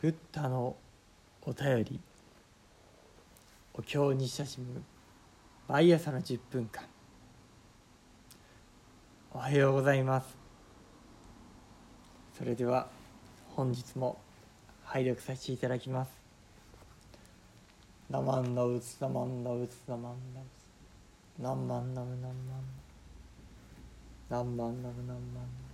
ブッダのお便りお経に親しむ毎朝の10分間。おはようございます。それでは本日も拝読させていただきます「ナマンナウツナマンナウツナマンナウツ」「ナンマンナムナンマンナンマンナム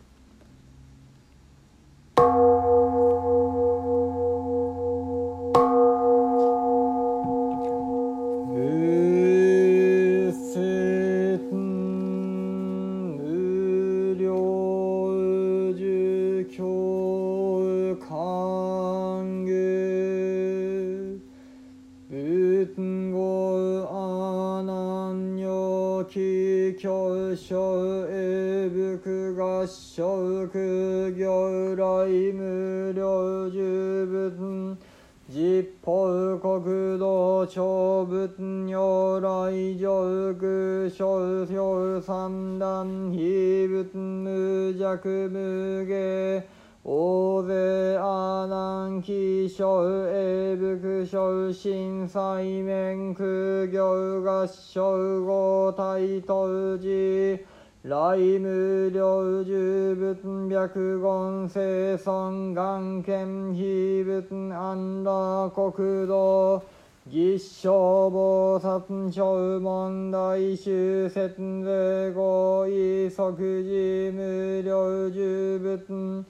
ナンマン小英福合唱苦行来無料十分実法国道長仏如来上具小小三段非仏無弱無下。大勢阿南気象英福小心西面苦行合唱合体当時来無量十仏白言生尊願見非仏安楽国土実証菩薩小問題修説税合意即時無量十仏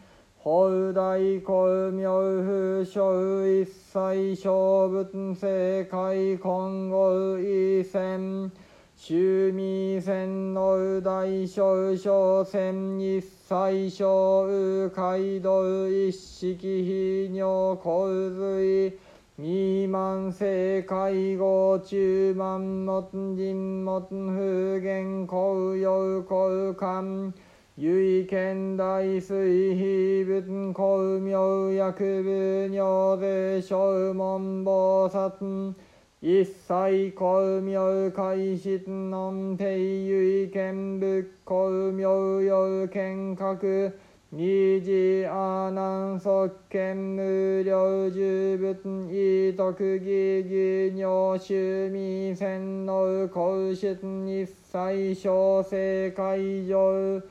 法大公明不小一切小仏世界今後一戦衆味線の大小小線一切小右街道一式非尿洪水未満世界後中満元人元不言公用公官唯見大水非仏公明薬部尿税小門菩薩一切公明開始南平唯見仏公明有見覚二次阿南即見無量十仏異徳義義尿臭味洗脳皇室一切小世界上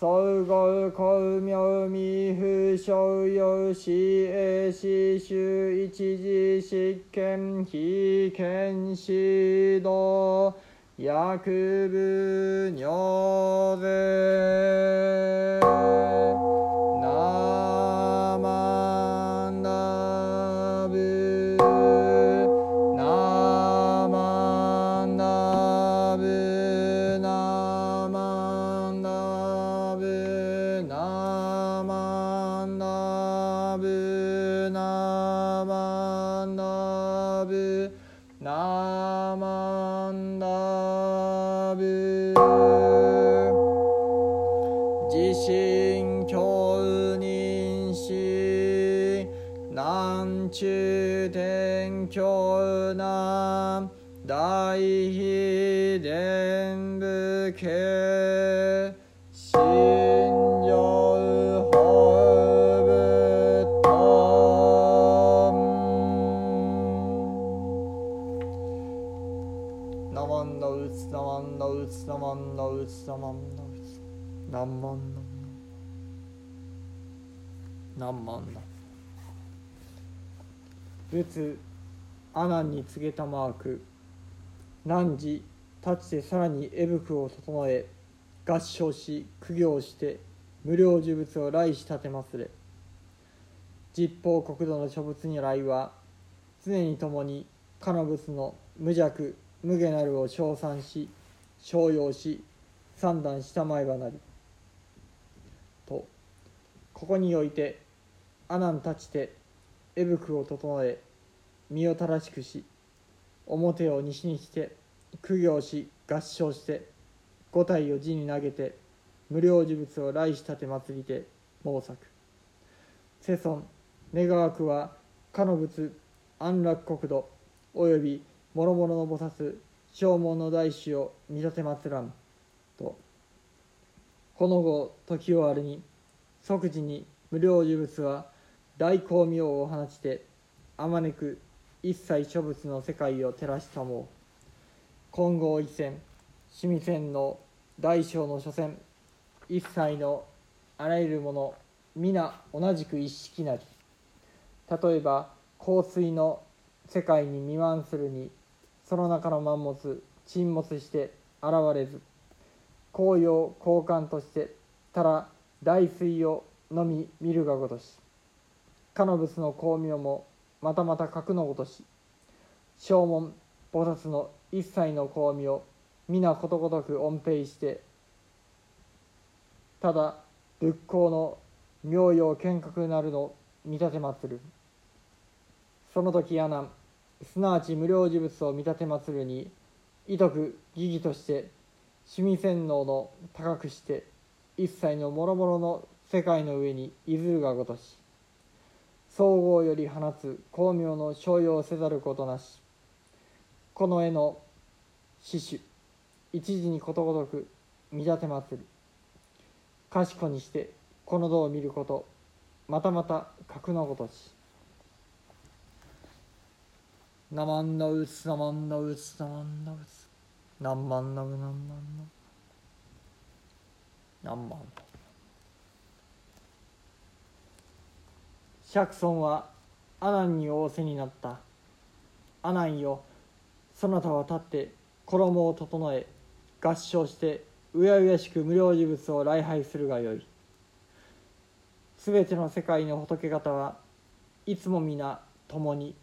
総合公明未不所有死栄死衆一時執権非権指導薬部尿税自身教認し南中天教南大秘伝部家。信上法仏とナマンのうつナマンのうつナマンのうつナマンのうつ何万だ何万だ仏阿南に告げたマーク。汝立ちてさらに絵服を整え合唱し苦行して無料呪物を来し立てますれ。実法国土の諸仏如来は常に共にかの仏の無弱無下なるを称賛し称揚し三段したまえばなりここにおいて阿南立ちて絵服を整え身を正しくし表を西にして苦行し合唱して五体を地に投げて無料呪物を来し立て祭りて毛作。世尊願わくはかの仏安楽国土および諸々の菩薩正門の大師を見立て祭らんと。この後時をあるに即時に無料呪物は大光明を放ちてあまねく一切諸物の世界を照らしさも。金剛一線趣味線の大小の所詮一切のあらゆるもの皆同じく一式なり。例えば香水の世界に未満するにその中の満物沈没して現れず紅葉交換としてただ大水をのみ見るがごとしかの仏の光明もまたまた格のごとし正門菩薩の一切の光明皆ことごとく恩平してただ仏光の妙用見覚なるの見立て祭る。その時阿南すなわち無料事物を見立て祭るに意徳疑義として趣味洗脳の高くして一切の諸々の世界の上にいずるがごとし総合より放つ光明の商用せざることなしこの絵の死守一時にことごとく見立て祭る賢にしてこの道を見ることまたまた格のごとし。なまんのうつなまんのうつなまんのうつなんまんのうなんまんのな釈尊は阿南に仰せになった。阿南よそなたは立って衣を整え合唱してうやうやしく無料事物を礼拝するがよい。すべての世界の仏方はいつも皆共に。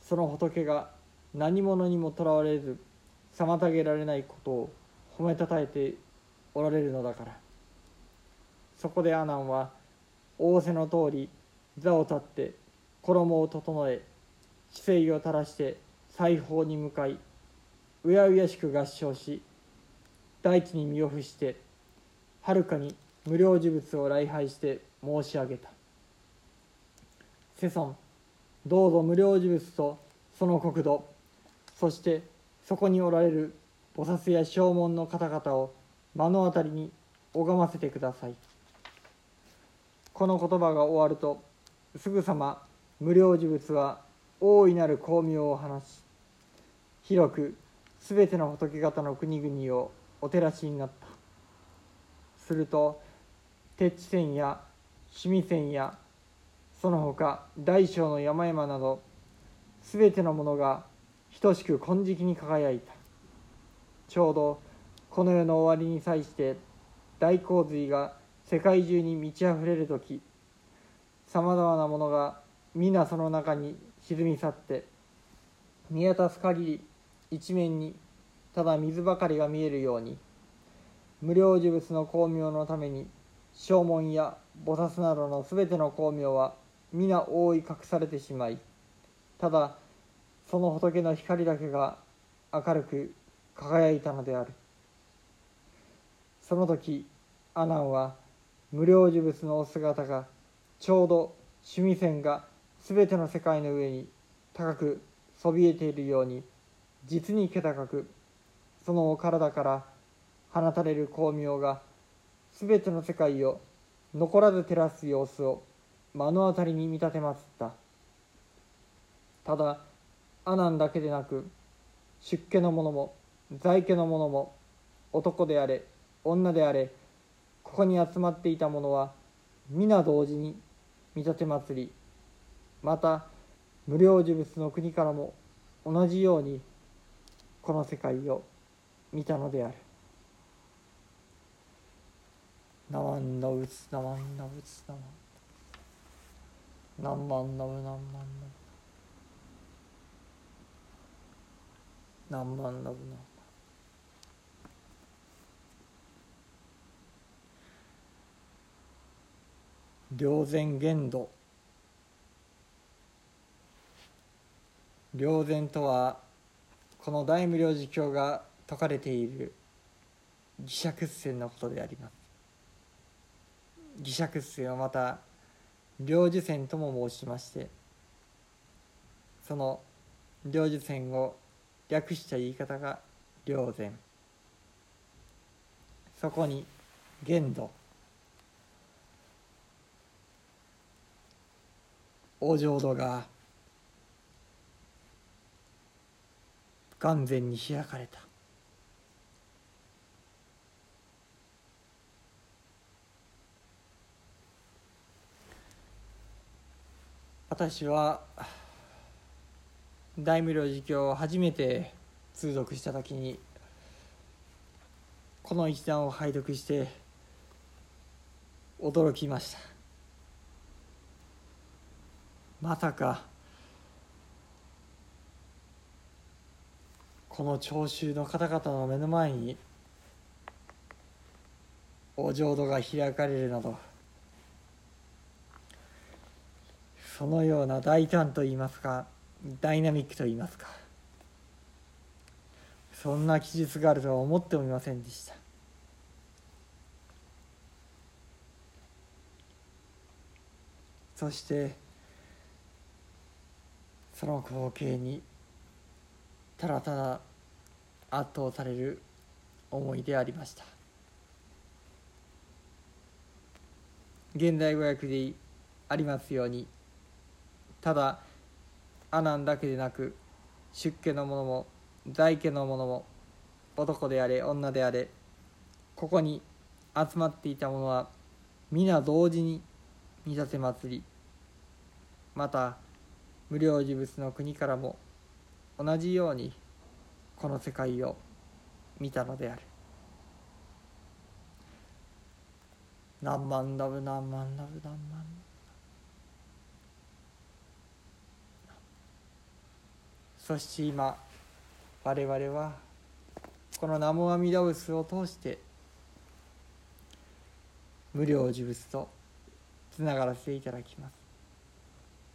その仏が何者にもとらわれず妨げられないことを褒めたたえておられるのだから。そこで阿南は仰せの通り座を立って衣を整え姿勢を垂らして裁縫に向かいうやうやしく合唱し大地に身を伏してはるかに無料事物を礼拝して申し上げた。世尊どうぞ無料事物とその国土そしてそこにおられる菩薩や正門の方々を目の当たりに拝ませてください。この言葉が終わるとすぐさま無料事物は大いなる光明を放ち広くすべての仏方の国々をお照らしになった。すると鉄地線や趣味線やその他大小の山々などすべてのものが等しく金色に輝いた。ちょうどこの世の終わりに際して大洪水が世界中に満ち溢れる時さまざまなものが皆その中に沈み去って見渡す限り一面にただ水ばかりが見えるように無料事物の光明のために正門や菩薩などの全ての光明は皆覆い隠されてしまいただその仏の光だけが明るく輝いたのである。その時阿南は無料事物のお姿がちょうど趣味線が全ての世界の上に高くそびえているように実に気高くそのお体から放たれる光明が全ての世界を残らず照らす様子を目の当たりに見立てまつった。ただ阿南だけでなく出家の者も在家の者も男であれ女であれここに集まっていた者は皆同時に見立て祭りまた無料呪物の国からも同じようにこの世界を見たのである。なまんなうつなまんなうつなまん。なんまんなうなんまんなう。なんまんなうん霊前限度霊前とはこの大無量寿経が説かれている義釈線のことであります。義釈線はまた領寿線とも申しましてその領寿線を略した言い方が霊前そこに限度お浄土が完全に開かれた。私は大無量寿経を初めて通読した時にこの一段を拝読して驚きました。まさかこの聴衆の方々の目の前にお浄土が開かれるなどそのような大胆といいますかダイナミックといいますかそんな記述があるとは思ってもみませんでした。そしてその光景にただただ圧倒される思いでありました。現代語訳でありますようにただ阿南だけでなく出家の者も在家の者も男であれ女であれここに集まっていた者は皆同時に見立て祭りまた無料事物の国からも同じようにこの世界を見たのである。何万ダブ何万ダブ何万そして今我々はこの南無阿弥陀仏を通して無料事物とつながらせていただきます。